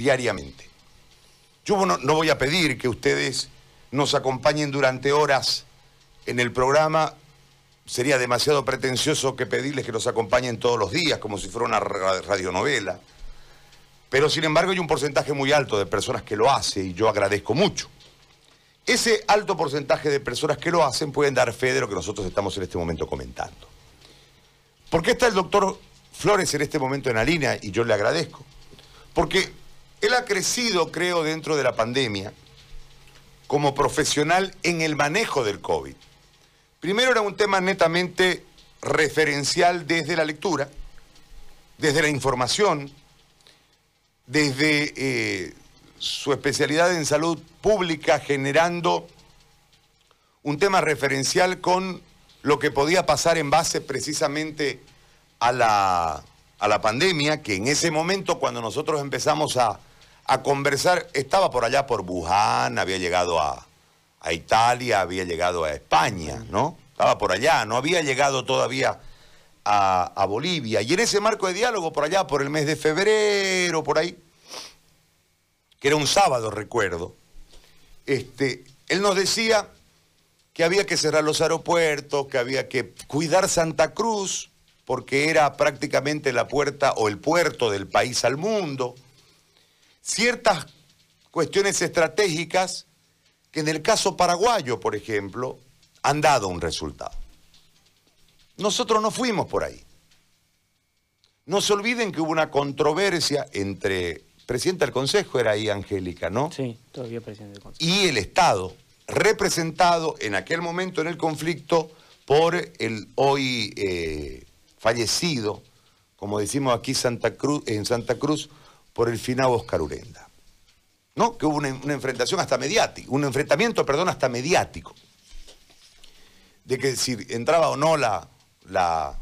diariamente. Yo no, voy a pedir que ustedes nos acompañen durante horas en el programa. Sería demasiado pretencioso que pedirles que nos acompañen todos los días, como si fuera una ra- radionovela. Pero sin embargo hay un porcentaje muy alto de personas que lo hace y yo agradezco mucho. Ese alto porcentaje de personas que lo hacen pueden dar fe de lo que nosotros estamos en este momento comentando. ¿Por qué está el doctor Flores en este momento en la línea? Y yo le agradezco. Porque él ha crecido, creo, dentro de la pandemia como profesional en el manejo del COVID. Primero era un tema netamente referencial desde la lectura, desde la información, desde eh, su especialidad en salud pública, generando un tema referencial con lo que podía pasar en base precisamente a la, a la pandemia, que en ese momento cuando nosotros empezamos a, a conversar, estaba por allá por Wuhan, había llegado a, a Italia, había llegado a España, ¿no? Estaba por allá, no había llegado todavía a, a Bolivia. Y en ese marco de diálogo, por allá, por el mes de febrero, por ahí, que era un sábado, recuerdo, este, él nos decía que había que cerrar los aeropuertos, que había que cuidar Santa Cruz, porque era prácticamente la puerta o el puerto del país al mundo. Ciertas cuestiones estratégicas que en el caso paraguayo, por ejemplo, han dado un resultado. Nosotros no fuimos por ahí. No se olviden que hubo una controversia entre, presidenta del Consejo era ahí Angélica, ¿no? Sí, todavía presidente del Consejo. y el Estado, representado en aquel momento en el conflicto por el hoy eh, fallecido, como decimos aquí Santa Cruz, en Santa Cruz, por el finado Oscar Urenda. ¿No? Que hubo una, enfrentación hasta mediática, un enfrentamiento, perdón, hasta mediático. De que si entraba o no la, la,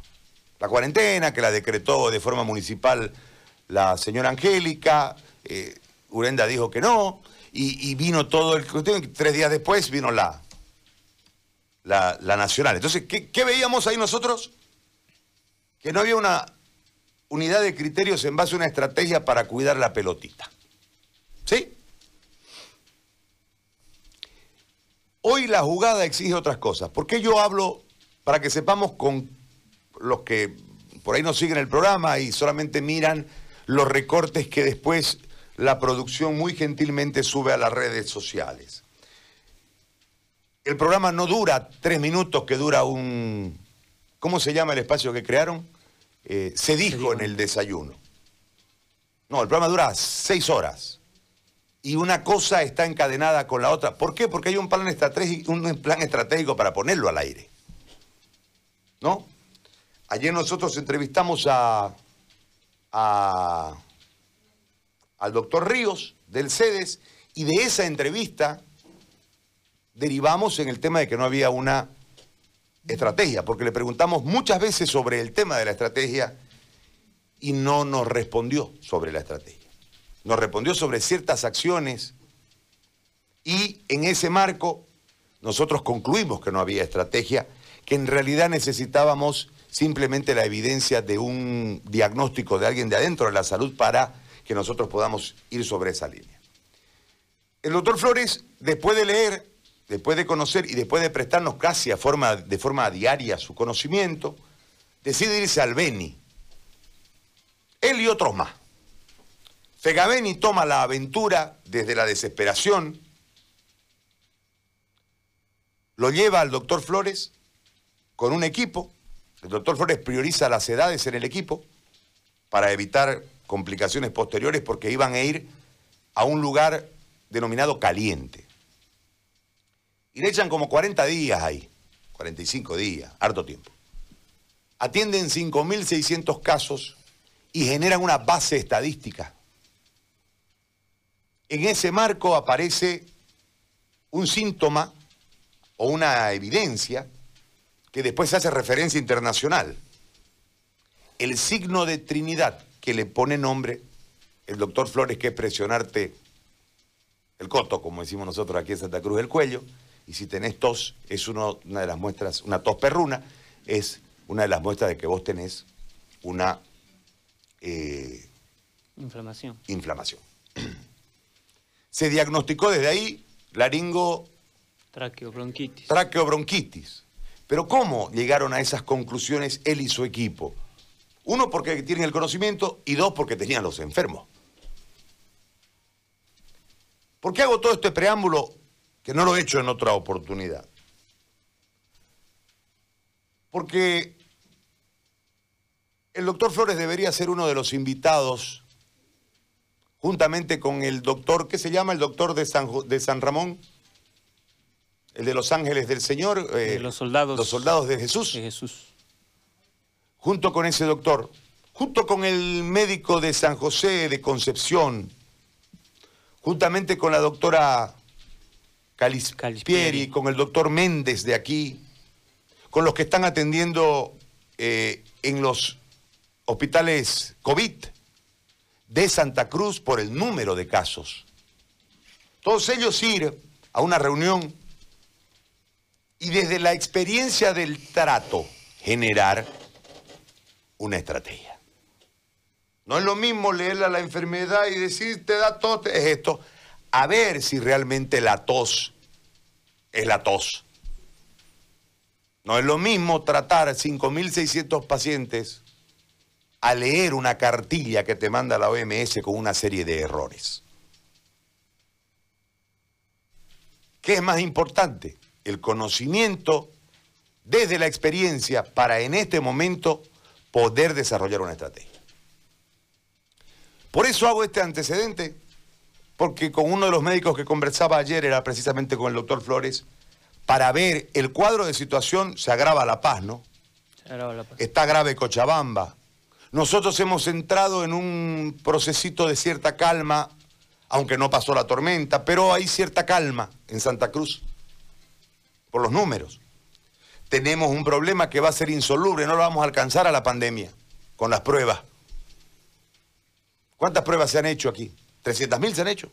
cuarentena, que la decretó de forma municipal la señora Angélica, eh, Urenda dijo que no, y, vino todo el tres días después vino la, la, la nacional. Entonces, ¿qué, qué veíamos ahí nosotros? Que no había una unidad de criterios en base a una estrategia para cuidar la pelotita. ¿Sí? Hoy la jugada exige otras cosas. ¿Por qué yo hablo para que sepamos con los que por ahí no siguen el programa y solamente miran los recortes que después la producción muy gentilmente sube a las redes sociales? El programa no dura tres minutos, que dura un... ¿Cómo se llama el espacio que crearon? Eh, se dijo en el desayuno. No, el programa dura seis horas. Y una cosa está encadenada con la otra. ¿Por qué? Porque hay un plan estratégico, un plan estratégico para ponerlo al aire. ¿No? Ayer nosotros entrevistamos a, a- al doctor Ríos del CEDES y de esa entrevista derivamos en el tema de que no había una estrategia, porque le preguntamos muchas veces sobre el tema de la estrategia y no nos respondió sobre la estrategia. Nos respondió sobre ciertas acciones y en ese marco nosotros concluimos que no había estrategia, que en realidad necesitábamos simplemente la evidencia de un diagnóstico de alguien de adentro de la salud para que nosotros podamos ir sobre esa línea. El doctor Flores, después de leer, después de conocer y después de prestarnos casi de forma diaria su conocimiento, decide irse al Beni. Él y otros más. Fegabeni toma la aventura desde la desesperación, lo lleva al doctor Flores con un equipo. El doctor Flores prioriza las edades en el equipo para evitar complicaciones posteriores porque iban a ir a un lugar denominado caliente. Y le echan como 40 días ahí, 45 días, harto tiempo. Atienden 5.600 casos y generan una base estadística. En ese marco aparece un síntoma o una evidencia que después hace referencia internacional. El signo de Trinidad que le pone nombre el doctor Flores, que es presionarte el coto, como decimos nosotros aquí en Santa Cruz del Cuello, y si tenés tos, es uno- una de las muestras, una tos perruna, es una de las muestras de que vos tenés una eh, Inflamación. inflamación. Se diagnosticó desde ahí laringo... Traqueobronquitis. Traqueobronquitis. Pero ¿cómo llegaron a esas conclusiones él y su equipo? Uno, porque tienen el conocimiento y dos, porque tenían los enfermos. ¿Por qué hago todo este preámbulo que no lo he hecho en otra oportunidad? Porque el doctor Flores debería ser uno de los invitados, juntamente con el doctor, ¿qué se llama? El doctor de San, de San Ramón, el de los ángeles del Señor. Eh, los soldados. Los soldados de Jesús. De Jesús. Junto con ese doctor, junto con el médico de San José de Concepción, juntamente con la doctora Calispieri, con el doctor Méndez de aquí, con los que están atendiendo eh, en los hospitales COVID de Santa Cruz por el número de casos. Todos ellos ir a una reunión y desde la experiencia del trato generar una estrategia. No es lo mismo leerle a la enfermedad y decir, te da tos, es esto. A ver si realmente la tos es la tos. No es lo mismo tratar 5.600 pacientes a leer una cartilla que te manda la OMS con una serie de errores. ¿Qué es más importante? El conocimiento desde la experiencia para en este momento poder desarrollar una estrategia. Por eso hago este antecedente, porque con uno de los médicos que conversaba ayer era precisamente con el doctor Flores, para ver el cuadro de situación, se agrava La Paz, ¿no? Se agrava La Paz. Está grave Cochabamba. Nosotros hemos entrado en un procesito de cierta calma, aunque no pasó la tormenta, pero hay cierta calma en Santa Cruz, por los números. Tenemos un problema que va a ser insoluble, no lo vamos a alcanzar a la pandemia, con las pruebas. ¿Cuántas pruebas se han hecho aquí? ¿300.000 se han hecho?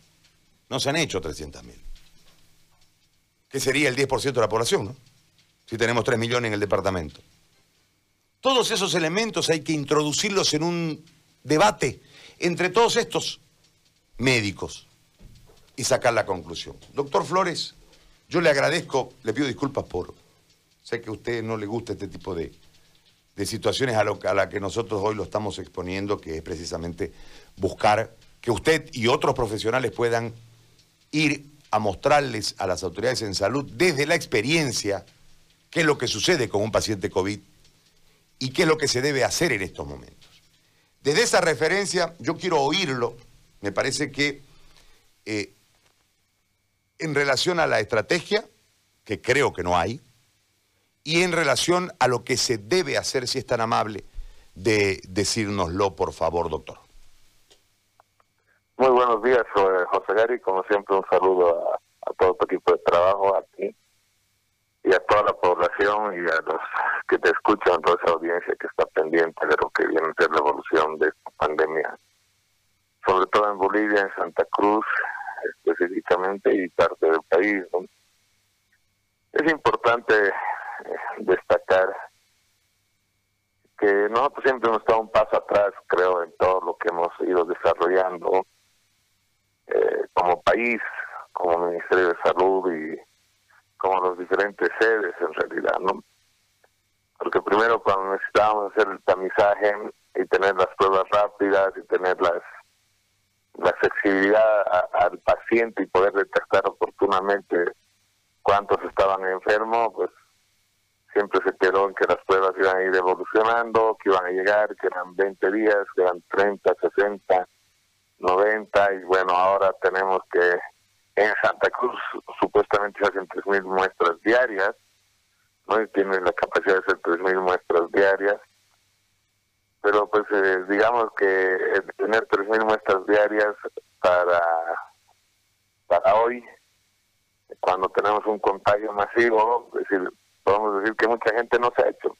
No se han hecho 300.000. ¿Qué sería el 10% de la población, no? Si tenemos 3 millones en el departamento. Todos esos elementos hay que introducirlos en un debate entre todos estos médicos y sacar la conclusión. Doctor Flores, yo le agradezco, le pido disculpas por... Sé que a usted no le gusta este tipo de, de situaciones a, lo, a las que nosotros hoy lo estamos exponiendo, que es precisamente buscar que usted y otros profesionales puedan ir a mostrarles a las autoridades en salud desde la experiencia qué es lo que sucede con un paciente COVID y qué es lo que se debe hacer en estos momentos. Desde esa referencia yo quiero oírlo, me parece que eh, en relación a la estrategia, que creo que no hay, y en relación a lo que se debe hacer, si es tan amable, de decírnoslo, por favor, doctor. Buenos días, José Gary. Como siempre, un saludo a, todo tu equipo de trabajo, aquí y a toda la población y a los que te escuchan, toda esa audiencia que está pendiente de lo que viene a ser la evolución de esta pandemia, sobre todo en Bolivia, en Santa Cruz específicamente y parte del país. Es importante destacar que nosotros siempre hemos estado un paso atrás, creo, en todo lo que hemos ido desarrollando eh, como país, como Ministerio de Salud y como los diferentes sedes en realidad, ¿no? Porque primero cuando necesitábamos hacer el tamizaje y tener las pruebas rápidas y tener las la accesibilidad al paciente y poder detectar oportunamente cuántos estaban enfermos, pues siempre se quedó en que las pruebas iban a ir evolucionando, que iban a llegar, que eran 20 días, que eran 30, 60, 90 y bueno, ahora tenemos que en Santa Cruz supuestamente se hacen 3.000 muestras diarias, ¿no? Y tienen la capacidad de hacer 3.000 muestras diarias, pero pues eh, digamos que tener 3.000 muestras diarias para, para hoy, cuando tenemos un contagio masivo, es decir, podemos decir que mucha gente no se ha hecho.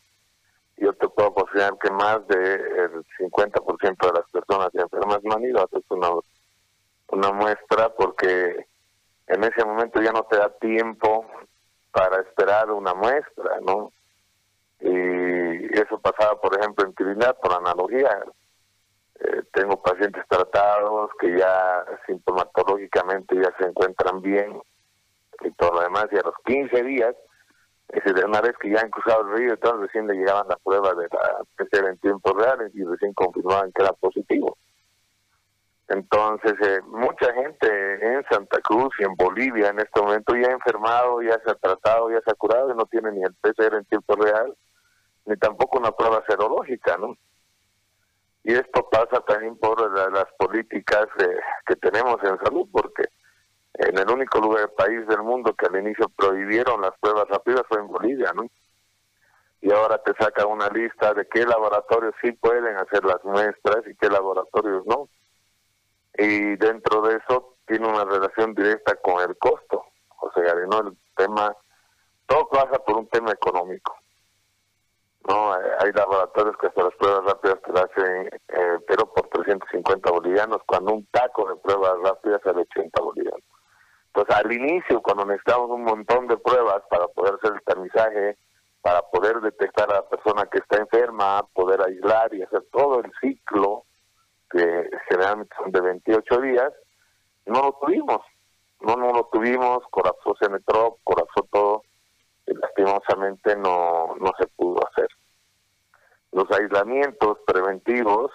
Yo te puedo posicionar que más del 50% de las personas enfermas no han ido a una, una muestra porque en ese momento ya no te da tiempo para esperar una muestra, ¿no? Y eso pasaba, por ejemplo, en Trinidad, por analogía. Eh, tengo pacientes tratados que ya sintomatológicamente ya se encuentran bien y todo lo demás, y a los 15 días, una vez que ya han cruzado el río, entonces recién le llegaban las pruebas de la PCR en tiempo real y recién confirmaban que era positivo. Entonces, eh, mucha gente en Santa Cruz y en Bolivia en este momento ya ha enfermado, ya se ha tratado, ya se ha curado y no tiene ni el PCR en tiempo real, ni tampoco una prueba serológica, ¿no? Y esto pasa también por las políticas eh, que tenemos en salud, porque en el único lugar país del mundo que al inicio prohibieron las pruebas rápidas fue en Bolivia, ¿no? Y ahora te saca una lista de qué laboratorios sí pueden hacer las muestras y qué laboratorios no y dentro de eso tiene una relación directa con el costo. O sea, no el tema, todo pasa por un tema económico. No, hay laboratorios que hasta las pruebas rápidas te las hacen, eh, pero por 350 bolivianos, cuando un taco de pruebas rápidas sale 80 bolivianos. Entonces, al inicio, cuando necesitamos un montón de pruebas para poder hacer el tamizaje, para poder detectar a la persona que está enferma, poder aislar y hacer todo el ciclo que generalmente son de 28 días, no lo tuvimos. No, no lo tuvimos, colapsó Cenetrop, colapsó todo, y lastimosamente no, no se pudo hacer. Los aislamientos preventivos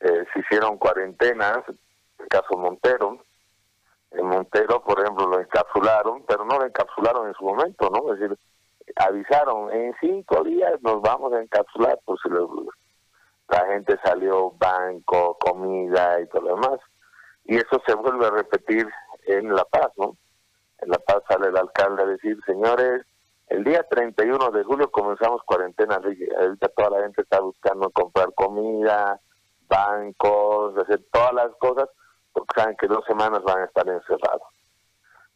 eh, se hicieron cuarentenas, en el caso Montero. En Montero, por ejemplo, lo encapsularon, pero no lo encapsularon en su momento, ¿no? Es decir, avisaron, en cinco días nos vamos a encapsular por si les la gente salió banco, comida y todo lo demás. Y eso se vuelve a repetir en La Paz, ¿no? En La Paz sale el alcalde a decir, señores, el día 31 de julio comenzamos cuarentena, ahorita toda la gente está buscando comprar comida, bancos, hacer todas las cosas, porque saben que dos semanas van a estar encerrados.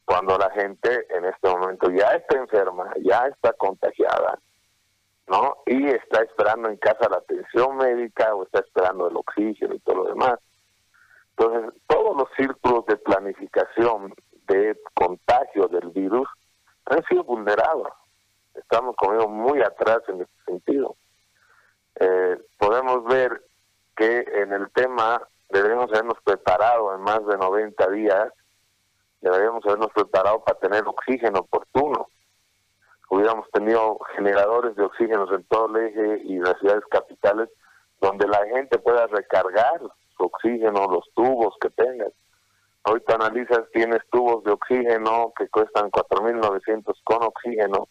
Cuando la gente en este momento ya está enferma, ya está contagiada, ¿no? Y está esperando en casa la atención médica o está esperando el oxígeno y todo lo demás. Entonces, todos los círculos de planificación de contagio del virus han sido vulnerados. Estamos como muy atrás en este sentido. Eh, podemos ver que en el tema deberíamos habernos preparado en más de 90 días, deberíamos habernos preparado para tener oxígeno oportuno hubiéramos tenido generadores de oxígeno en todo el eje y las ciudades capitales donde la gente pueda recargar su oxígeno, los tubos que tengas. Ahorita analizas, tienes tubos de oxígeno que cuestan 4.900 con oxígeno.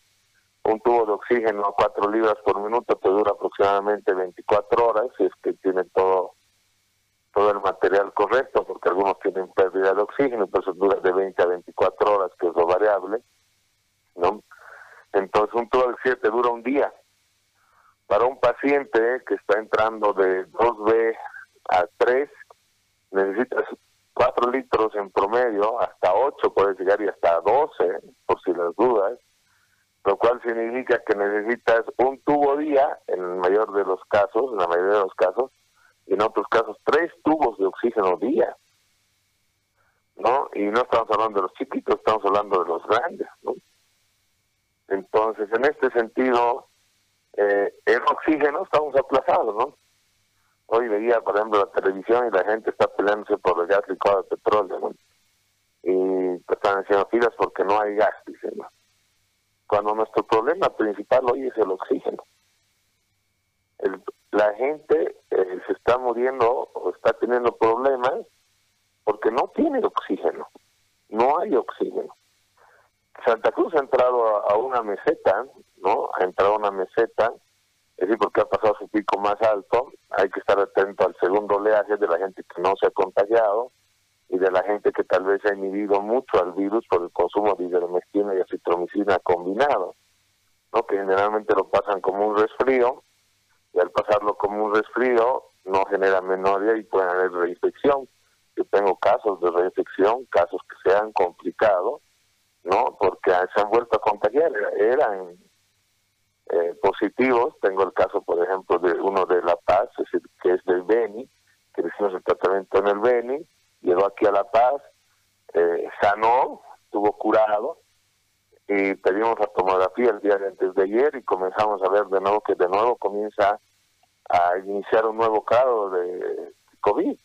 Un tubo de oxígeno a 4 libras por minuto te dura aproximadamente 24 horas, si es que tiene todo todo el material correcto, porque algunos tienen pérdida de oxígeno, pero eso dura de 20 a 24 horas, que es lo variable, ¿no? Entonces un tubo de 7 dura un día. Para un paciente que está entrando de 2B a 3, necesitas 4 litros en promedio, hasta 8 puedes llegar y hasta 12, por si las dudas, lo cual significa que necesitas un tubo día, en el mayor de los casos, en la mayoría de los casos, en otros casos tres tubos de oxígeno día. ¿No? Y no estamos hablando de los chiquitos, estamos hablando de los grandes, ¿no? Entonces, en este sentido, eh, el oxígeno estamos aplazados, ¿no? Hoy veía, por ejemplo, la televisión y la gente está peleándose por el gas licuado de petróleo. Y están haciendo filas porque no hay gas, dicen, ¿no? Cuando nuestro problema principal hoy es el oxígeno. La gente eh, se está muriendo o está teniendo problemas porque no tiene oxígeno. No hay oxígeno. Santa Cruz ha entrado a, una meseta, ¿no? Ha entrado a una meseta, es decir, porque ha pasado su pico más alto. Hay que estar atento al segundo oleaje de la gente que no se ha contagiado y de la gente que tal vez ha inhibido mucho al virus por el consumo de ivermectina y acitromicina combinado, ¿no? Que generalmente lo pasan como un resfrío y al pasarlo como un resfrío no genera memoria y puede haber reinfección. Yo tengo casos de reinfección, casos que se han complicado ¿no? Porque se han vuelto a contagiar, eran eh, positivos, tengo el caso, por ejemplo, de uno de La Paz, es decir, que es del Beni, que hicimos el tratamiento en el Beni, llegó aquí a La Paz, eh, sanó, estuvo curado, y pedimos la tomografía el día de antes de ayer y comenzamos a ver de nuevo que de nuevo comienza a iniciar un nuevo grado de COVID.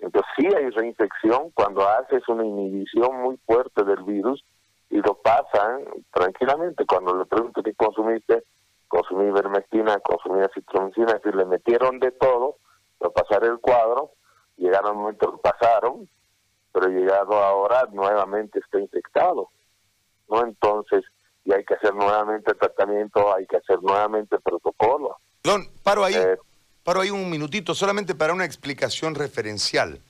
Entonces sí hay reinfección cuando haces una inhibición muy fuerte del virus y lo pasan tranquilamente. Cuando le pregunto qué consumiste, consumí ivermectina, consumí acitromicina, es decir, le metieron de todo, lo pasaron el cuadro, llegaron un momento, lo pasaron, pero llegado ahora nuevamente está infectado. ¿No? Entonces, y hay que hacer nuevamente tratamiento, hay que hacer nuevamente protocolo. Don, paro ahí, eh, paro ahí un minutito, solamente para una explicación referencial.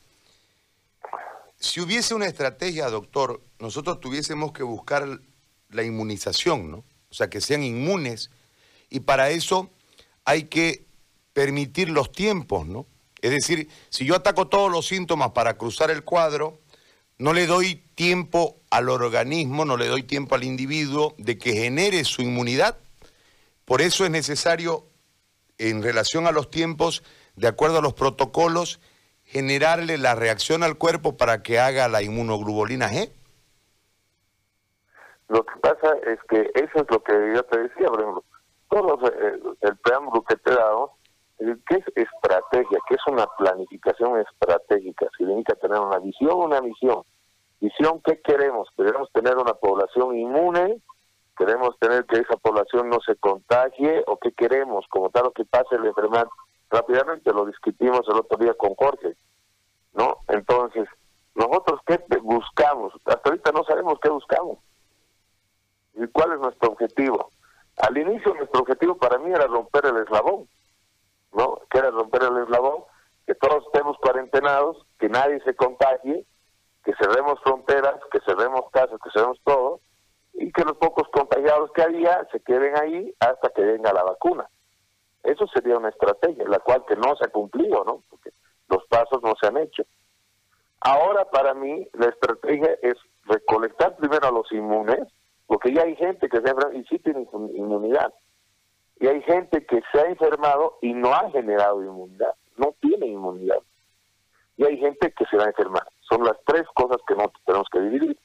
Si hubiese una estrategia, doctor, nosotros tuviésemos que buscar la inmunización, ¿no? O sea, que sean inmunes, y para eso hay que permitir los tiempos, ¿no? Es decir, si yo ataco todos los síntomas para cruzar el cuadro, no le doy tiempo al organismo, no le doy tiempo al individuo de que genere su inmunidad. Por eso es necesario, en relación a los tiempos, de acuerdo a los protocolos, generarle la reacción al cuerpo para que haga la inmunoglobulina G. Lo que pasa es que eso es lo que yo te decía, por ejemplo, todo eh, el preámbulo que te he dado ¿Qué es estrategia? ¿Qué es una planificación estratégica? Significa tener una visión, una misión. Visión, ¿qué queremos? Queremos tener una población inmune, queremos tener que esa población no se contagie, o qué queremos, como tal, que pase la enfermedad rápidamente, lo discutimos el otro día con Jorge, ¿no? Entonces, nosotros, ¿qué buscamos? Hasta ahorita no sabemos qué buscamos. ¿Y cuál es nuestro objetivo? Al inicio, nuestro objetivo para mí era romper el eslabón ¿no? Que romper el eslabón, que todos estemos cuarentenados, que nadie se contagie, que cerremos fronteras, que cerremos casas, que cerremos todo, y que los pocos contagiados que había se queden ahí hasta que venga la vacuna. Eso sería una estrategia, la cual que no se ha cumplido, ¿no? Porque los pasos no se han hecho. Ahora para mí la estrategia es recolectar primero a los inmunes, porque ya hay gente que se y sí tiene inmunidad. Y hay gente que se ha enfermado y no ha generado inmunidad, no tiene inmunidad. Y hay gente que se va a enfermar. Son las tres cosas que nosotros tenemos que dividir.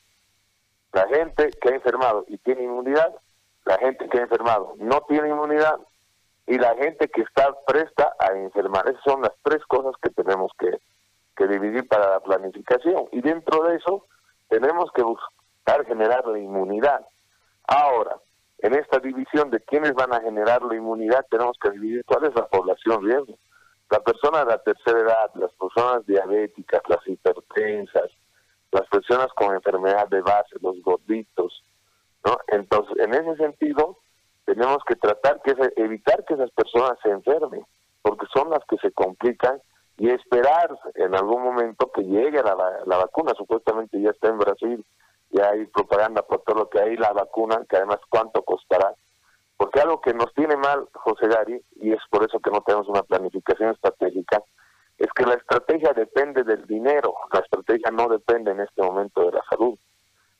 La gente que ha enfermado y tiene inmunidad, la gente que ha enfermado no tiene inmunidad y la gente que está presta a enfermar. Esas son las tres cosas que tenemos que, que dividir para la planificación. Y dentro de eso tenemos que buscar generar la inmunidad. Ahora, en esta división de quiénes van a generar la inmunidad, tenemos que dividir cuál es la población riesgo. La persona de la tercera edad, las personas diabéticas, las hipertensas, las personas con enfermedad de base, los gorditos, ¿no? Entonces, en ese sentido, tenemos que tratar que evitar que esas personas se enfermen, porque son las que se complican y esperar en algún momento que llegue la, la vacuna, supuestamente ya está en Brasil, ya hay propaganda por todo lo que hay, la vacuna, que además cuánto costará. Porque algo que nos tiene mal, José Gary, y es por eso que no tenemos una planificación estratégica, es que la estrategia depende del dinero, la estrategia no depende en este momento de la salud.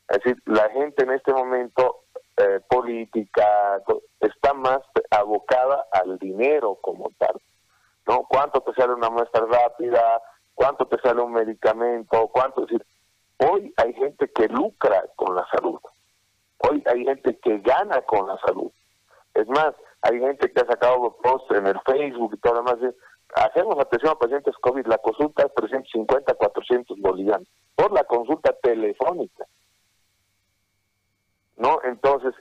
Es decir, la gente en este momento eh, política está más abocada al dinero como tal. ¿no? ¿Cuánto te sale una muestra rápida? ¿Cuánto te sale un medicamento? ¿Cuánto? Es decir, Hoy hay gente que lucra con la salud. Hoy hay gente que gana con la salud. Es más, hay gente que ha sacado posts en el Facebook y todo lo demás. Hacemos atención a pacientes COVID. La consulta es 350, 400 bolivianos por la consulta telefónica. ¿No? Entonces,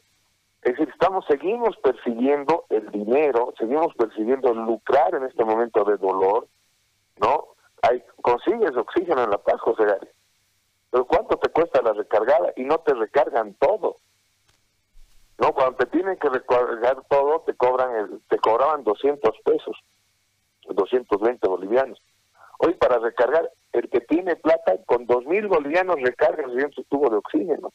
es decir, estamos, seguimos persiguiendo el dinero, seguimos persiguiendo lucrar en este momento de dolor, ¿no? Hay, consigues oxígeno en La Paz, José Gary. Pero ¿cuánto te cuesta la recargada? Y no te recargan todo. No, cuando te tienen que recargar todo, te cobran el, te cobraban 200 pesos, 220 bolivianos. Hoy para recargar, el que tiene plata con 2.000 bolivianos recarga siguiente tubo de oxígeno.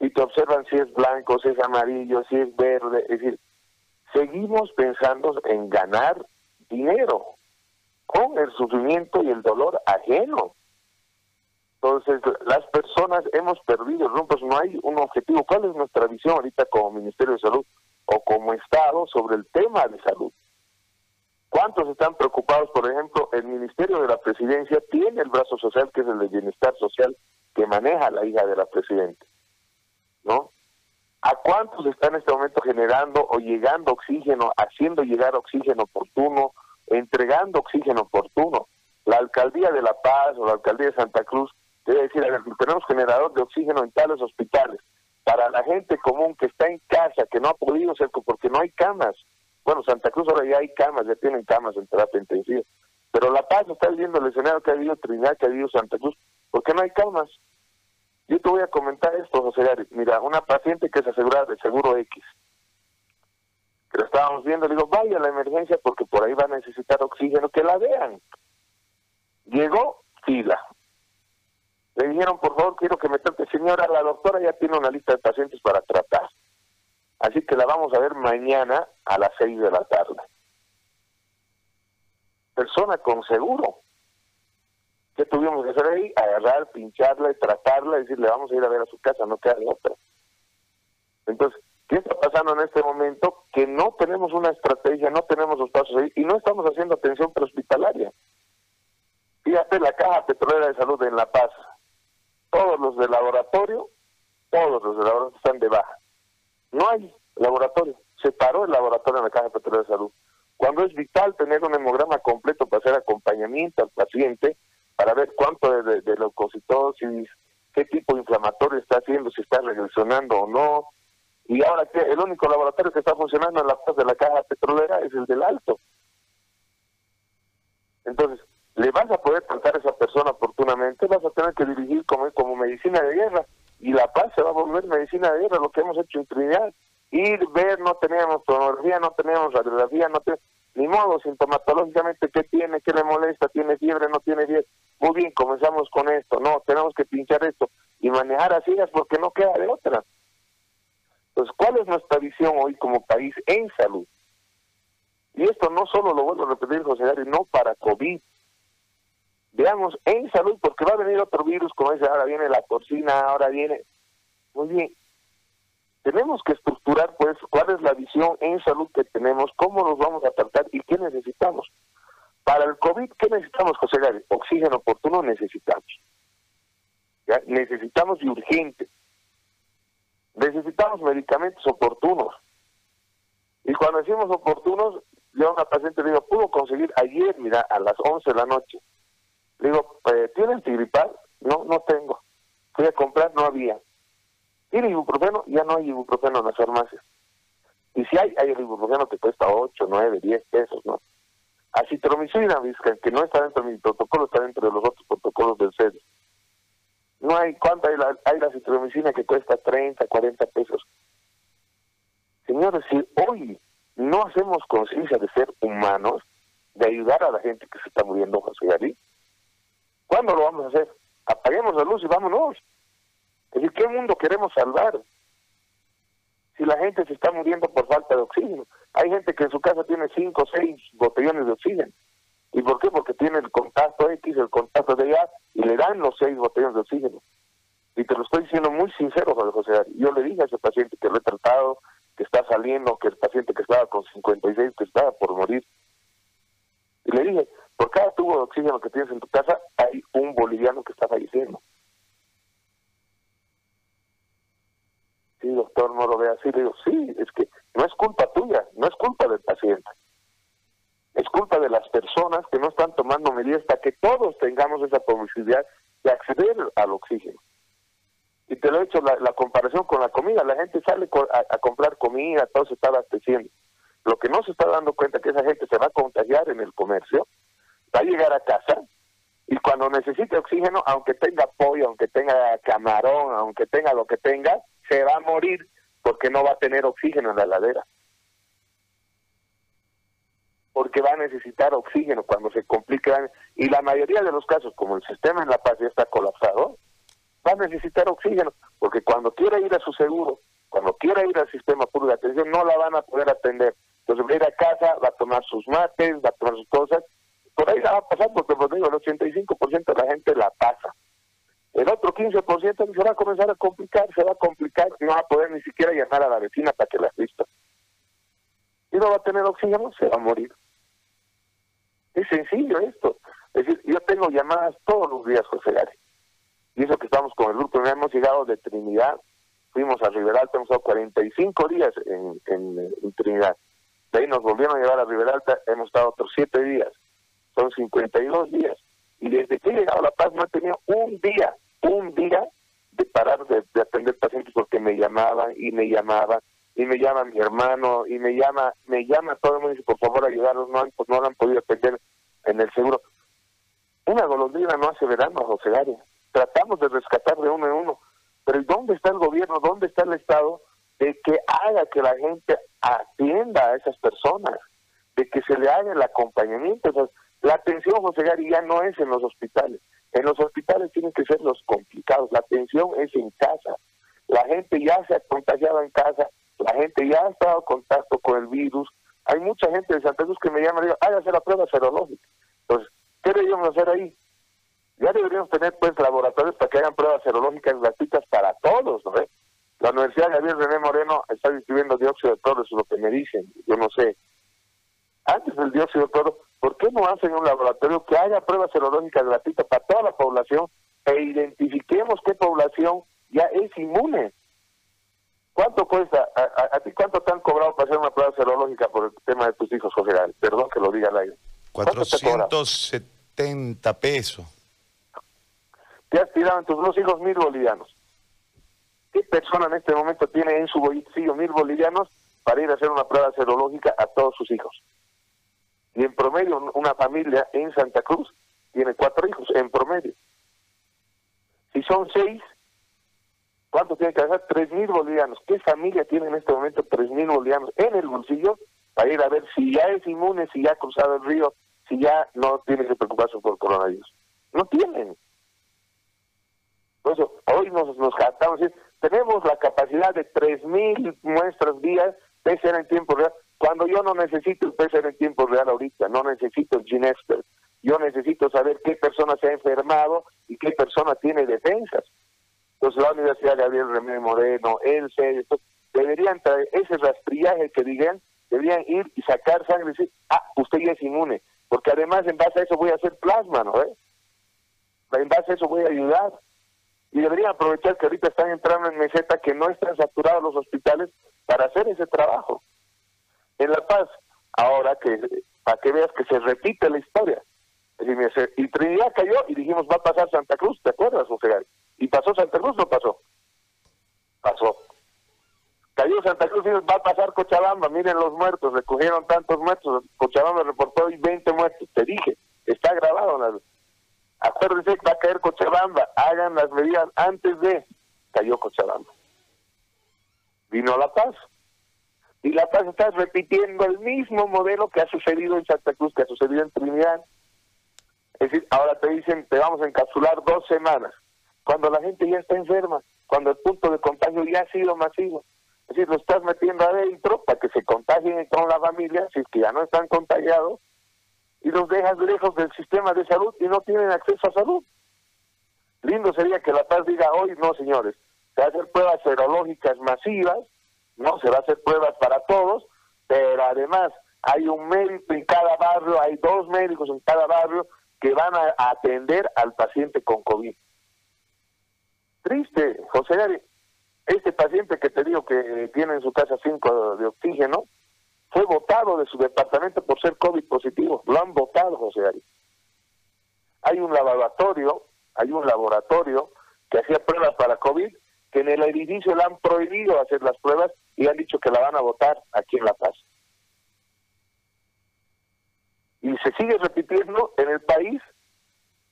Y te observan si es blanco, si es amarillo, si es verde. Es decir, seguimos pensando en ganar dinero con el sufrimiento y el dolor ajeno. Entonces, las personas hemos perdido ¿no? Pues no hay un objetivo. ¿Cuál es nuestra visión ahorita como Ministerio de Salud o como Estado sobre el tema de salud? ¿Cuántos están preocupados? Por ejemplo, el Ministerio de la Presidencia tiene el brazo social, que es el de bienestar social, que maneja la hija de la Presidenta. ¿No? ¿A cuántos están en este momento generando o llegando oxígeno, haciendo llegar oxígeno oportuno entregando oxígeno oportuno. La alcaldía de La Paz o la alcaldía de Santa Cruz debe decir, tenemos generador de oxígeno en tales hospitales. Para la gente común que está en casa, que no ha podido ser, porque no hay camas. Bueno, Santa Cruz ahora ya hay camas, ya tienen camas en terapia intensiva. Pero La Paz está viendo el escenario que ha habido Trinidad, que ha habido Santa Cruz, porque no hay camas. Yo te voy a comentar esto, José Gary. Mira, una paciente que es asegurada de seguro X, que lo estábamos viendo, le digo, vaya a la emergencia porque por ahí va a necesitar oxígeno, que la vean. Llegó, fila. Le dijeron, por favor, quiero que me trate, señora, la doctora ya tiene una lista de pacientes para tratar. Así que la vamos a ver mañana a las seis de la tarde. Persona con seguro. ¿Qué tuvimos que hacer ahí? Agarrar, pincharla y tratarla y decirle, vamos a ir a ver a su casa, no queda de otra. Entonces, ¿qué está pasando en este momento? Que no tenemos una estrategia, no tenemos los pasos ahí y no estamos haciendo atención prehospitalaria. Fíjate la caja petrolera de salud en La Paz. Todos los de laboratorio, todos los de laboratorio están de baja. No hay laboratorio. Se paró el laboratorio en la caja petrolera de salud. Cuando es vital tener un hemograma completo para hacer acompañamiento al paciente, para ver cuánto de, de, leucocitosis, qué tipo inflamatorio está haciendo, si está regresionando o no. Y ahora que el único laboratorio que está funcionando en la de la caja petrolera es el del alto. Entonces, le vas a poder tratar a esa persona oportunamente, vas a tener que dirigir como, como medicina de guerra. Y la paz se va a volver medicina de guerra, lo que hemos hecho en Trinidad. Ir, ver, no teníamos tomografía, no teníamos radiografía, no teníamos ni modo, sintomatológicamente, ¿qué tiene? ¿Qué le molesta? ¿Tiene fiebre? ¿No tiene fiebre? Muy bien, comenzamos con esto. No, tenemos que pinchar esto y manejar así porque no queda de otra. Entonces, ¿cuál es nuestra visión hoy como país en salud? Y esto no solo lo vuelvo a repetir, José Gary, no para COVID. Veamos en salud, porque va a venir otro virus, como dice, ahora viene la porcina, ahora viene. Muy bien, tenemos que estructurar pues cuál es la visión en salud que tenemos, cómo nos vamos a tratar y qué necesitamos. Para el COVID, ¿qué necesitamos, José Gary? Oxígeno oportuno necesitamos. Necesitamos y urgente. Necesitamos medicamentos oportunos. Y cuando decimos oportunos, yo a una paciente le digo, pudo conseguir ayer, mira, a las 11 de la noche. Le digo, eh, ¿tiene antigripal? No, no tengo. Fui a comprar, no había. ¿Tiene ibuprofeno? Ya no hay ibuprofeno en las farmacias. Y si hay, hay el ibuprofeno que cuesta 8, 9, 10 pesos, ¿no? Acitromicina, que no está dentro de mi protocolo, está dentro de los otros protocolos del SED. No hay, ¿cuánto hay la, hay citromicina que cuesta 30, 40 pesos? Señores, si hoy no hacemos conciencia de ser humanos, de ayudar a la gente que se está muriendo, José Gary, ¿cuándo lo vamos a hacer? Apaguemos la luz y vámonos. Es decir, ¿qué mundo queremos salvar? Si la gente se está muriendo por falta de oxígeno. Hay gente que en su casa tiene 5 o 6 botellones de oxígeno. ¿Y por qué? Porque tiene el contacto X, el contacto de A, y le dan los 6 botellones de oxígeno. Y te lo estoy diciendo muy sincero, José. Yo le dije a ese paciente que lo he tratado, que está saliendo, que el paciente que estaba con 56, que estaba por morir. Y le dije, por cada tubo de oxígeno que tienes en tu casa, hay un boliviano que está falleciendo. Sí, doctor, no lo ve así. Le digo, sí, es que no es culpa tuya, no es culpa del paciente. Es culpa de las personas que no están tomando medidas para que todos tengamos esa posibilidad de acceder al oxígeno. Y te lo he hecho la, comparación con la comida. La gente sale a, comprar comida, todo se está abasteciendo. Lo que no se está dando cuenta es que esa gente se va a contagiar en el comercio, va a llegar a casa y cuando necesite oxígeno, aunque tenga pollo, aunque tenga camarón, aunque tenga lo que tenga, se va a morir porque no va a tener oxígeno en la ladera. Porque va a necesitar oxígeno cuando se complica. Y la mayoría de los casos, como el sistema en La Paz ya está colapsado, va a necesitar oxígeno. Porque cuando quiera ir a su seguro, cuando quiera ir al sistema público de atención, no la van a poder atender. Entonces va a ir a casa, va a tomar sus mates, va a tomar sus cosas. Por ahí la va a pasar porque, como digo, el 85% de la gente la pasa. El otro 15% se va a comenzar a complicar, se va a complicar, no va a poder ni siquiera llamar a la vecina para que la asista. Y no va a tener oxígeno, se va a morir. Es sencillo esto. Es decir, yo tengo llamadas todos los días, José Gary. Y eso que estamos con el grupo, hemos llegado de Trinidad, fuimos a Riberal, hemos estado 45 días en, en, Trinidad. de ahí nos volvieron a llevar a Riberalta, hemos estado otros siete días, son 52 días, y desde que he llegado a La Paz no he tenido un día, un día de parar de, atender pacientes porque me llamaban y me llamaban y me llama mi hermano y me llama me llama todo el mundo y dice por favor ayudarlos no pues no lo han podido atender en el seguro una golondrina no hace verano José Gary. Tratamos de rescatar de uno en uno. Pero ¿dónde está el gobierno? ¿dónde está el Estado? de que haga que la gente atienda a esas personas de que se le haga el acompañamiento la atención José Gary ya no es en los hospitales en los hospitales tienen que ser los complicados. La atención es en casa. La gente ya se ha contagiado en casa. La gente ya ha estado en contacto con el virus. Hay mucha gente de Santa Cruz que me llama y dice, hágase la prueba serológica. Entonces, ¿qué deberíamos hacer ahí? Ya deberíamos tener pues laboratorios para que hagan pruebas serológicas gratuitas para todos, ¿no? La Universidad Javier René Moreno está distribuyendo dióxido de cloro, es lo que me dicen, yo no sé. Antes del dióxido de cloro, ¿por qué no hacen un laboratorio que haya pruebas serológicas gratuitas para toda la población e identifiquemos qué población ya es inmune? ¿Cuánto cuesta? ¿A, ti cuánto te han cobrado para hacer una prueba serológica por el tema de tus hijos, José Perdón que lo diga al aire. 470 pesos. Te has tirado en tus dos hijos mil bolivianos. ¿Qué persona en este momento tiene en su bolsillo mil bolivianos para ir a hacer una prueba serológica a todos sus hijos? Y en promedio, una familia en Santa Cruz tiene cuatro hijos, en promedio. Si son seis, ¿cuánto tiene que hacer? Tres mil bolivianos. ¿Qué familia tiene en este momento tres mil bolivianos en el bolsillo para ir a ver si ya es inmune, si ya ha cruzado el río, si ya no tiene que preocuparse por coronavirus? No tienen. Por eso, hoy nos, nos jactamos, tenemos la capacidad de tres mil muestras días, ser en tiempo real, cuando yo no necesito el PCR en tiempo real ahorita, no necesito el Ginexpert, yo necesito saber qué persona se ha enfermado y qué persona tiene defensas. Entonces la Universidad Gabriel Remedio Moreno, el CED, deberían traer ese rastrillaje que digan, deberían ir y sacar sangre y decir, ah, usted ya es inmune, porque además en base a eso voy a hacer plasma, ¿no? En base a eso voy a ayudar. Y deberían aprovechar que ahorita están entrando en meseta, que no están saturados los hospitales para hacer ese trabajo en La Paz, ahora que para que veas que se repite la historia. Y Trinidad cayó y dijimos, va a pasar Santa Cruz, ¿te acuerdas, José Y pasó Santa Cruz, no pasó. Pasó. Cayó Santa Cruz y va a pasar Cochabamba, miren los muertos, recogieron tantos muertos, Cochabamba reportó hoy 20 muertos, te dije, está grabado. Acuérdense que va a caer Cochabamba, hagan las medidas antes de, cayó Cochabamba. Vino La Paz, y La Paz está repitiendo el mismo modelo que ha sucedido en Santa Cruz, que ha sucedido en Trinidad. Es decir, ahora te dicen, te vamos a encapsular dos semanas, cuando la gente ya está enferma, cuando el punto de contagio ya ha sido masivo. Es decir, lo estás metiendo adentro para que se contagien con la familia, si es que ya no están contagiados, y los dejas lejos del sistema de salud y no tienen acceso a salud. Lindo sería que La Paz diga hoy, no señores, se hacen pruebas serológicas masivas, ¿no? Se va a hacer pruebas para todos, pero además hay un médico en cada barrio, hay dos médicos en cada barrio que van a atender al paciente con COVID. Triste, José Gary. Este paciente que te digo que tiene en su casa cinco de oxígeno, fue votado de su departamento por ser COVID positivo. Lo han votado, José Gary. Hay un laboratorio, hay un laboratorio que hacía pruebas para COVID que en el edificio le han prohibido hacer las pruebas y han dicho que la van a votar aquí en La Paz. Y se sigue repitiendo en el país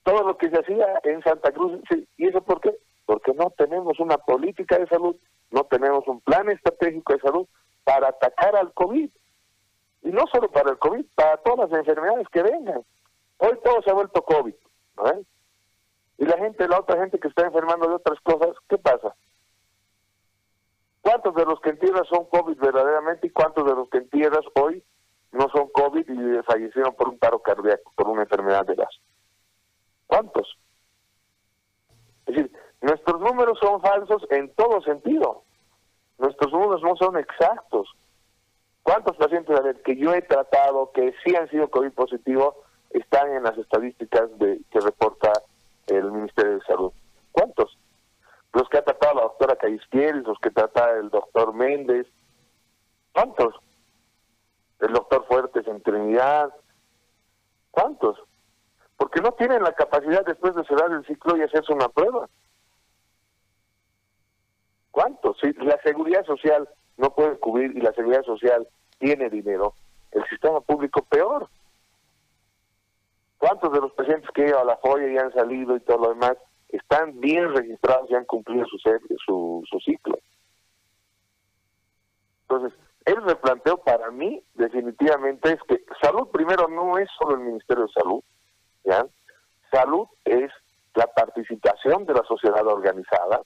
todo lo que se hacía en Santa Cruz. ¿Y eso por qué? Porque no tenemos una política de salud, no tenemos un plan estratégico de salud para atacar al COVID. Y no solo para el COVID, para todas las enfermedades que vengan. Hoy todo se ha vuelto COVID. ¿no? Y la gente, la otra gente que está enfermando de otras cosas, ¿qué pasa? ¿Cuántos de los que entierras son COVID verdaderamente y cuántos de los que entierras hoy no son COVID y fallecieron por un paro cardíaco, por una enfermedad de gas? ¿Cuántos? Es decir, nuestros números son falsos en todo sentido. Nuestros números no son exactos. ¿Cuántos pacientes a ver, que yo he tratado que sí han sido COVID positivo están en las estadísticas de, que reporta el Ministerio de Salud? Los que ha tratado la doctora Callisquieres, los que trata el doctor Méndez, ¿cuántos? el doctor Fuertes en Trinidad. ¿Cuántos? Porque no tienen la capacidad después de cerrar el ciclo y hacerse una prueba. ¿Cuántos? Si la seguridad social no puede cubrir y la seguridad social tiene dinero, el sistema público peor. ¿Cuántos de los pacientes que iban a la joya y han salido y todo lo demás están bien registrados y han cumplido su, su, ciclo? Entonces, el replanteo para mí definitivamente es que salud primero no es solo el Ministerio de Salud, ¿ya? Salud es la participación de la sociedad organizada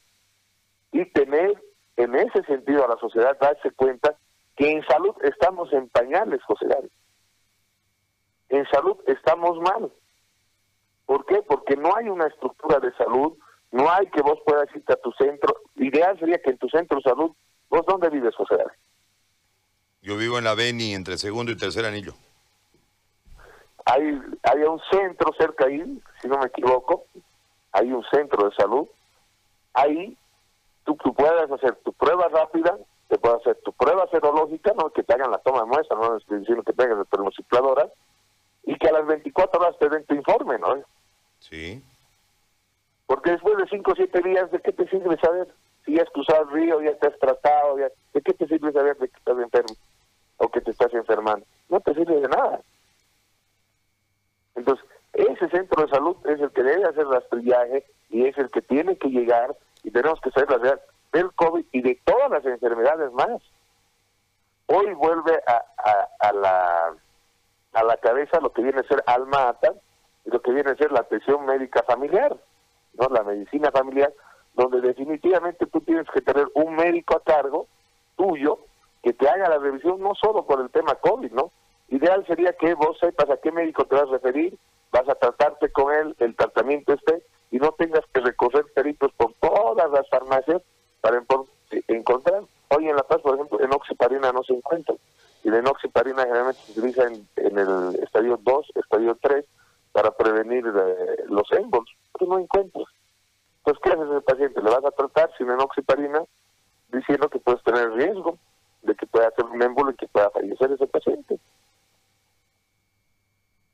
y tener en ese sentido a la sociedad darse cuenta que en salud estamos en pañales, José Gary. En salud estamos mal. ¿Por qué? Porque no hay una estructura de salud, no hay que vos puedas irte a tu centro. Ideal sería que en tu centro de salud, ¿vos dónde vives, José? Yo vivo en la Beni, entre segundo y tercer anillo. Hay, hay un centro cerca ahí, si no me equivoco, hay un centro de salud. Ahí tú, tú puedes hacer tu prueba rápida, te puedes hacer tu prueba serológica, no que te hagan la toma de muestra, no estoy diciendo que tengas de termocicladora, y que a las 24 horas te den tu informe, ¿no? Sí. Porque después de 5 o 7 días, ¿de qué te sirve saber? Si ya has cruzado el río, ya has tratado, ya, ¿de qué te sirve saber de que estás enfermo o que te estás enfermando? No te sirve de nada. Entonces, ese centro de salud es el que debe hacer rastrillaje y es el que tiene que llegar y tenemos que saber la del COVID y de todas las enfermedades más. Hoy vuelve a, a, la, a la cabeza lo que viene a ser alma ata lo que viene a ser la atención médica familiar, no la medicina familiar, donde definitivamente tú tienes que tener un médico a cargo tuyo que te haga la revisión no solo por el tema COVID, ¿no? Ideal sería que vos sepas a qué médico te vas a referir, vas a tratarte con él, el tratamiento esté, y no tengas que recorrer peritos por todas las farmacias para encontrar. Hoy en La Paz, por ejemplo, enoxiparina no se encuentra. Y la enoxiparina generalmente se utiliza en, el estadio 2, estadio 3, para prevenir eh, los émbolos. Pero no encuentras. Entonces, ¿qué haces ese paciente? Le vas a tratar sin enoxiparina diciendo que puedes tener riesgo de que pueda hacer un émbolo y que pueda fallecer ese paciente.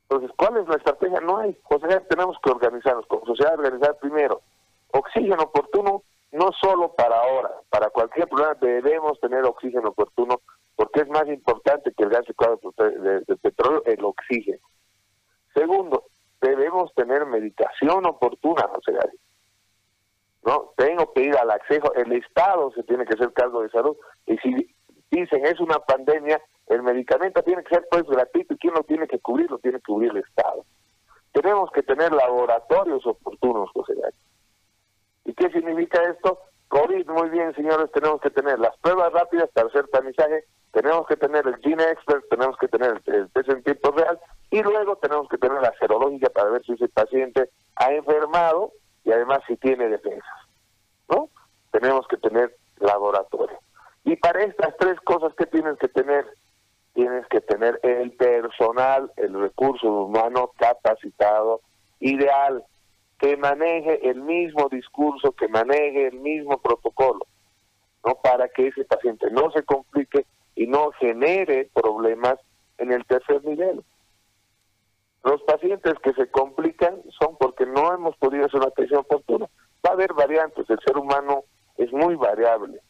Entonces, ¿cuál es la estrategia? No hay. José, tenemos que organizarnos como sociedad, organizar primero oxígeno oportuno, no solo para ahora, para cualquier problema debemos tener oxígeno oportuno, porque es más importante que el gas de, de petróleo, el oxígeno. Segundo, debemos tener medicación oportuna, José Gary. ¿No? Tengo que ir al acceso, el Estado se tiene que hacer cargo de salud, y si dicen es una pandemia, el medicamento tiene que ser pues gratuito y quién lo tiene que cubrir, lo tiene que cubrir el Estado. Tenemos que tener laboratorios oportunos, José ¿Y qué significa esto? COVID, muy bien, señores, tenemos que tener las pruebas rápidas para hacer tamizaje, tenemos que tener el Gene Expert, tenemos que tener el, test en tiempo real y luego tenemos que tener la serológica para ver si ese paciente ha enfermado y además si tiene defensas. ¿No? Tenemos que tener laboratorio. Y para estas tres cosas que tienes que tener, tienes que tener el personal, el recurso humano capacitado, ideal, que maneje el mismo discurso, que maneje el mismo protocolo, ¿no? Para que ese paciente no se complique y no genere problemas en el tercer nivel. Pacientes que se complican son porque no hemos podido hacer una atención oportuna. Va a haber variantes, el ser humano es muy variable.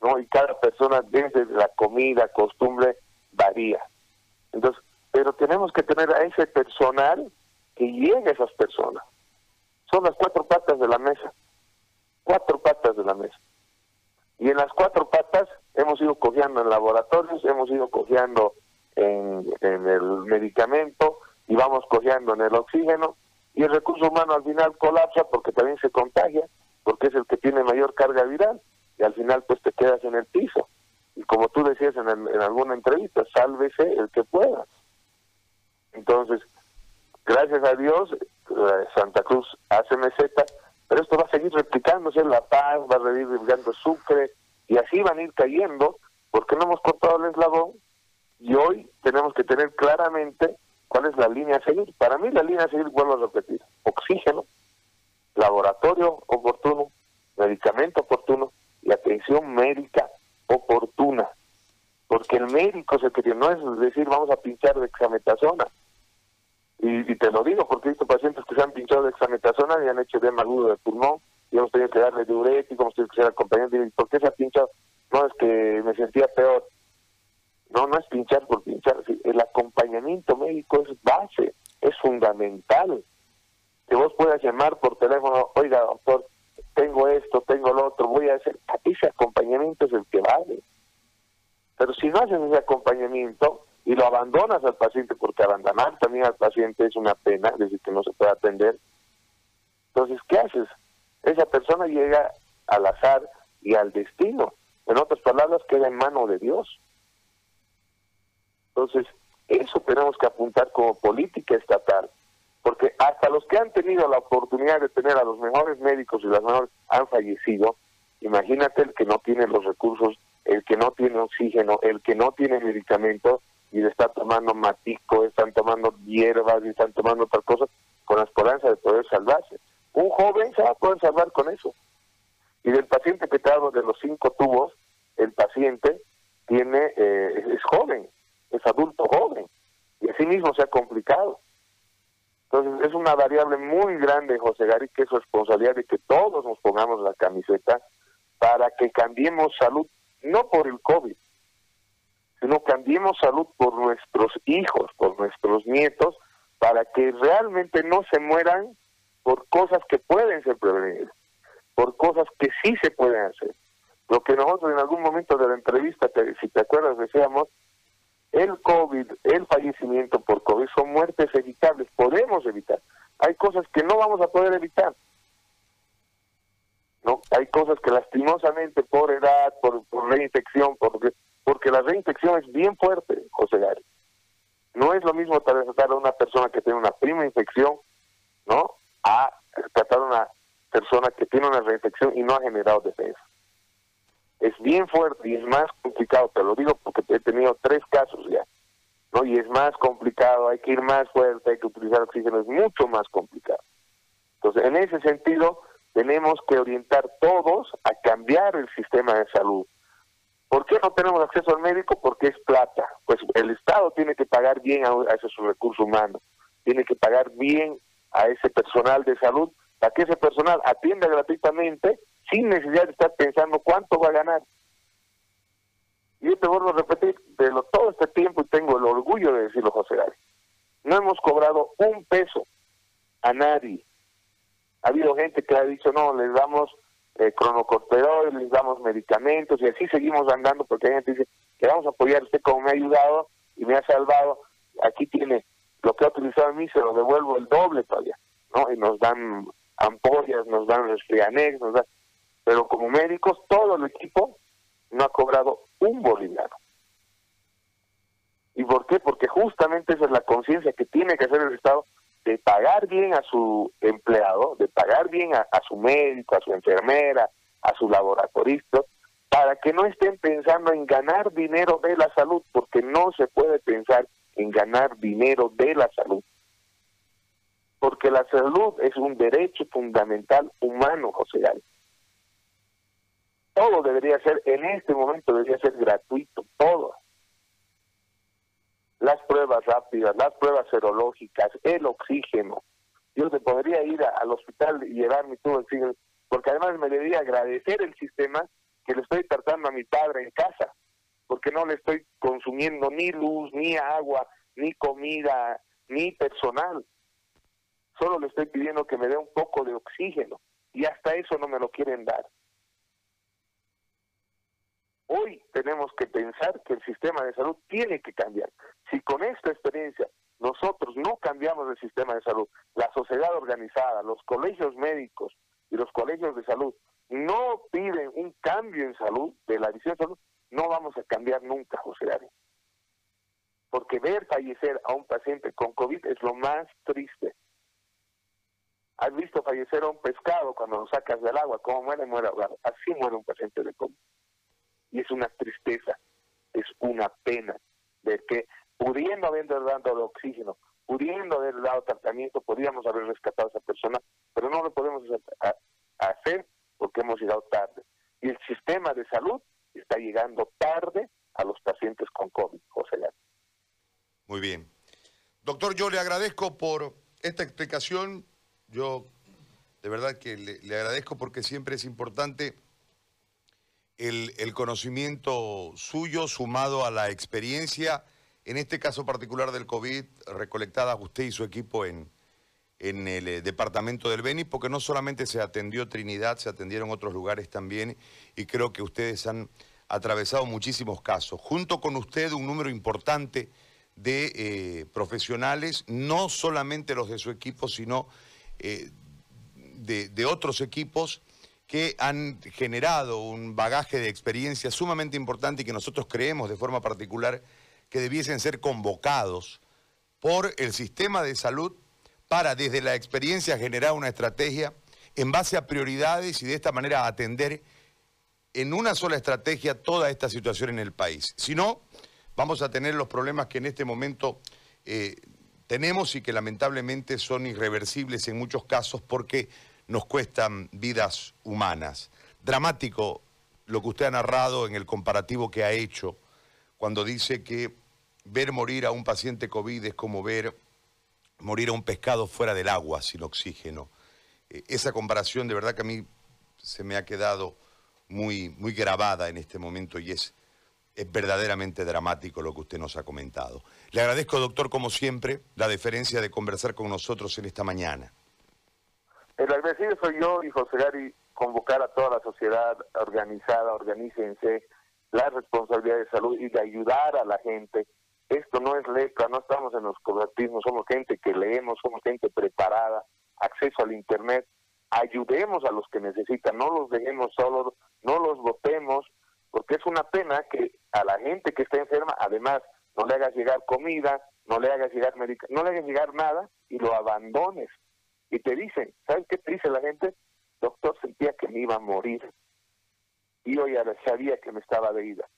¿no? Y cada persona desde la comida, costumbre, varía. Entonces, pero tenemos que tener a ese personal que llegue a esas personas. Son las cuatro patas de la mesa. Cuatro patas de la mesa. Y en las cuatro patas hemos ido cojeando en laboratorios, hemos ido cojeando en el medicamento y vamos cojeando en el oxígeno. Y el recurso humano al final colapsa porque también se contagia, porque es el que tiene mayor carga viral y al final pues te quedas en el piso. Y como tú decías en, en alguna entrevista, sálvese el que pueda. Entonces, gracias a Dios, Santa Cruz hace meseta, pero esto va a seguir replicándose en La Paz, va a seguir replicando Sucre, y así van a ir cayendo, porque no hemos cortado el eslabón, y hoy tenemos que tener claramente cuál es la línea a seguir. Para mí la línea a seguir, vuelvo a repetir, oxígeno, laboratorio oportuno, medicamento oportuno, y atención médica oportuna, porque el médico el que no es decir vamos a pinchar de exametasona. Y, te lo digo porque he visto pacientes que se han pinchado de exametasona y han hecho edema agudo de pulmón y hemos tenido que darle diurético, hemos tenido que ser acompañantes. Y ¿por qué se ha pinchado? No, es que me sentía peor. No, no es pinchar por pinchar. El acompañamiento médico es base, es fundamental. Que vos puedas llamar por teléfono, oiga, doctor, tengo esto, tengo lo otro, voy a hacer. Ese acompañamiento es el que vale. Pero si no haces ese acompañamiento y lo abandonas al paciente, porque abandonar también al paciente es una pena, es decir, que no se puede atender, entonces, ¿qué haces? Esa persona llega al azar y al destino. En otras palabras, queda en mano de Dios. Entonces, eso tenemos que apuntar como política estatal, porque hasta los que han tenido la oportunidad de tener a los mejores médicos y las mejores han fallecido. Imagínate el que no tiene los recursos, el que no tiene oxígeno, el que no tiene medicamentos y le está tomando matico, están tomando hierbas y están tomando otras cosas con la esperanza de poder salvarse. Un joven se va a poder salvar con eso. Y del paciente que te hablo de los cinco tubos, el paciente tiene eh, es joven, es adulto joven, y así mismo se ha complicado. Entonces es una variable muy grande, José Gary, que es responsabilidad de que todos nos pongamos la camiseta para que cambiemos salud, no por el COVID, sino cambiemos salud por nuestros hijos, por nuestros nietos, para que realmente no se mueran por cosas que pueden ser prevenidas, por cosas que sí se pueden hacer. Lo que nosotros en algún momento de la entrevista, si te acuerdas, decíamos, el COVID, el fallecimiento por COVID son muertes evitables, podemos evitar. Hay cosas que no vamos a poder evitar. No, hay cosas que lastimosamente por edad, por, reinfección, porque, porque la reinfección es bien fuerte, José Gary. No es lo mismo tratar a una persona que tiene una prima infección, ¿no? A tratar a una persona que tiene una reinfección y no ha generado defensa es bien fuerte y es más complicado, te lo digo porque he tenido tres casos ya, ¿no? Y es más complicado, hay que ir más fuerte, hay que utilizar oxígeno, es mucho más complicado. Entonces, en ese sentido, tenemos que orientar todos a cambiar el sistema de salud. ¿Por qué no tenemos acceso al médico? Porque es plata. Pues el Estado tiene que pagar bien a, a ese recurso humano, tiene que pagar bien a ese personal de salud para que ese personal atienda gratuitamente sin necesidad de estar pensando cuánto va a ganar. Y yo te vuelvo a repetir, de todo este tiempo, y tengo el orgullo de decirlo, José Gary, no hemos cobrado un peso a nadie. Ha habido gente que ha dicho, no, les damos eh, les damos medicamentos, y así seguimos andando, porque hay gente que dice, que vamos a apoyar usted como me ha ayudado y me ha salvado, aquí tiene lo que ha utilizado a mí, se lo devuelvo el doble todavía, ¿no? Y nos dan ampollas, nos dan resfrianex, nos dan pero como médicos todo el equipo no ha cobrado un boliviano. ¿Y por qué? Porque justamente esa es la conciencia que tiene que hacer el Estado de pagar bien a su empleado, de pagar bien a, su médico, a su enfermera, a su laboratorista, para que no estén pensando en ganar dinero de la salud, porque no se puede pensar en ganar dinero de la salud. Porque la salud es un derecho fundamental humano, José Gálvez todo debería ser, en este momento debería ser gratuito, todo. Las pruebas rápidas, las pruebas serológicas, el oxígeno. Yo te podría ir al hospital y llevarme todo el oxígeno, porque además me debería agradecer el sistema que le estoy tratando a mi padre en casa, porque no le estoy consumiendo ni luz, ni agua, ni comida, ni personal. Solo le estoy pidiendo que me dé un poco de oxígeno y hasta eso no me lo quieren dar. Hoy tenemos que pensar que el sistema de salud tiene que cambiar. Si con esta experiencia nosotros no cambiamos el sistema de salud, la sociedad organizada, los colegios médicos y los colegios de salud no piden un cambio en salud, de la visión de salud, no vamos a cambiar nunca, José Ari. Porque ver fallecer a un paciente con COVID es lo más triste. ¿Has visto fallecer a un pescado cuando lo sacas del agua? ¿Cómo muere? Muere ahogado. Así muere un paciente de COVID y es una tristeza, es una pena ver que pudiendo haber dado oxígeno, pudiendo haber dado tratamiento, podríamos haber rescatado a esa persona, pero no lo podemos hacer porque hemos llegado tarde. Y el sistema de salud está llegando tarde a los pacientes con COVID, José Gary. Muy bien. Doctor, yo le agradezco por esta explicación. Yo de verdad que le agradezco porque siempre es importante el, conocimiento suyo sumado a la experiencia, en este caso particular del COVID, recolectada usted y su equipo en, en el eh, departamento del Beni, porque no solamente se atendió Trinidad, se atendieron otros lugares también, y creo que ustedes han atravesado muchísimos casos. Junto con usted un número importante de eh, profesionales, no solamente los de su equipo, sino eh, de otros equipos que han generado un bagaje de experiencia sumamente importante y que nosotros creemos de forma particular que debiesen ser convocados por el sistema de salud para desde la experiencia generar una estrategia en base a prioridades y de esta manera atender en una sola estrategia toda esta situación en el país. Si no, vamos a tener los problemas que en este momento eh, tenemos y que lamentablemente son irreversibles en muchos casos porque nos cuestan vidas humanas. Dramático lo que usted ha narrado en el comparativo que ha hecho cuando dice que ver morir a un paciente COVID es como ver morir a un pescado fuera del agua, sin oxígeno. Eh, esa comparación de verdad que a mí se me ha quedado muy, muy grabada en este momento y es, es verdaderamente dramático lo que usted nos ha comentado. Le agradezco, doctor, como siempre, la deferencia de conversar con nosotros en esta mañana. El agradecido soy yo y José Gary convocar a toda la sociedad organizada, organícense, la responsabilidad de salud y de ayudar a la gente. Esto no es letra, no estamos en los cooperativismos, somos gente que leemos, somos gente preparada, acceso al Internet. Ayudemos a los que necesitan, no los dejemos solos, no los votemos, porque es una pena que a la gente que está enferma, además, no le hagas llegar comida, no le hagas llegar medic no le hagas llegar nada y lo abandones y te dicen, ¿sabes qué te dice la gente? Doctor, sentía que me iba a morir. Y yo ya sabía que me estaba de ida.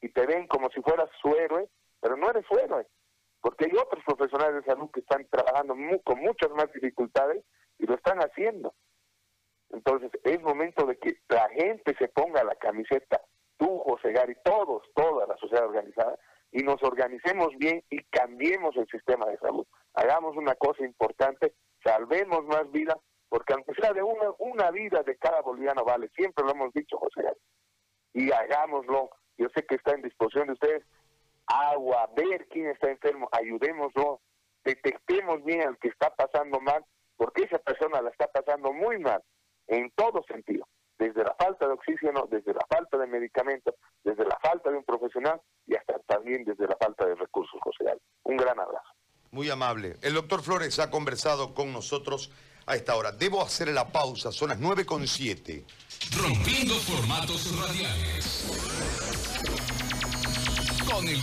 Y te ven como si fueras su héroe, pero no eres su héroe. Porque hay otros profesionales de salud que están trabajando con muchas más dificultades y lo están haciendo. Entonces, es momento de que la gente se ponga la camiseta, tú, José Gary, todos, toda la sociedad organizada, y nos organicemos bien y cambiemos el sistema de salud. Hagamos una cosa importante salvemos más vidas, porque aunque sea de una, vida de cada boliviano vale, siempre lo hemos dicho, José. Y hagámoslo, yo sé que está en disposición de ustedes, agua, ver quién está enfermo, ayudémoslo, detectemos bien al que está pasando mal, porque esa persona la está pasando muy mal, en todo sentido, desde la falta de oxígeno, desde la falta de medicamentos, desde la falta de un profesional y hasta también desde la falta de recursos, José. Un gran abrazo. Muy amable. El doctor Flores ha conversado con nosotros a esta hora. Debo hacer la pausa, son las 9.7. Rompiendo formatos radiales. Con el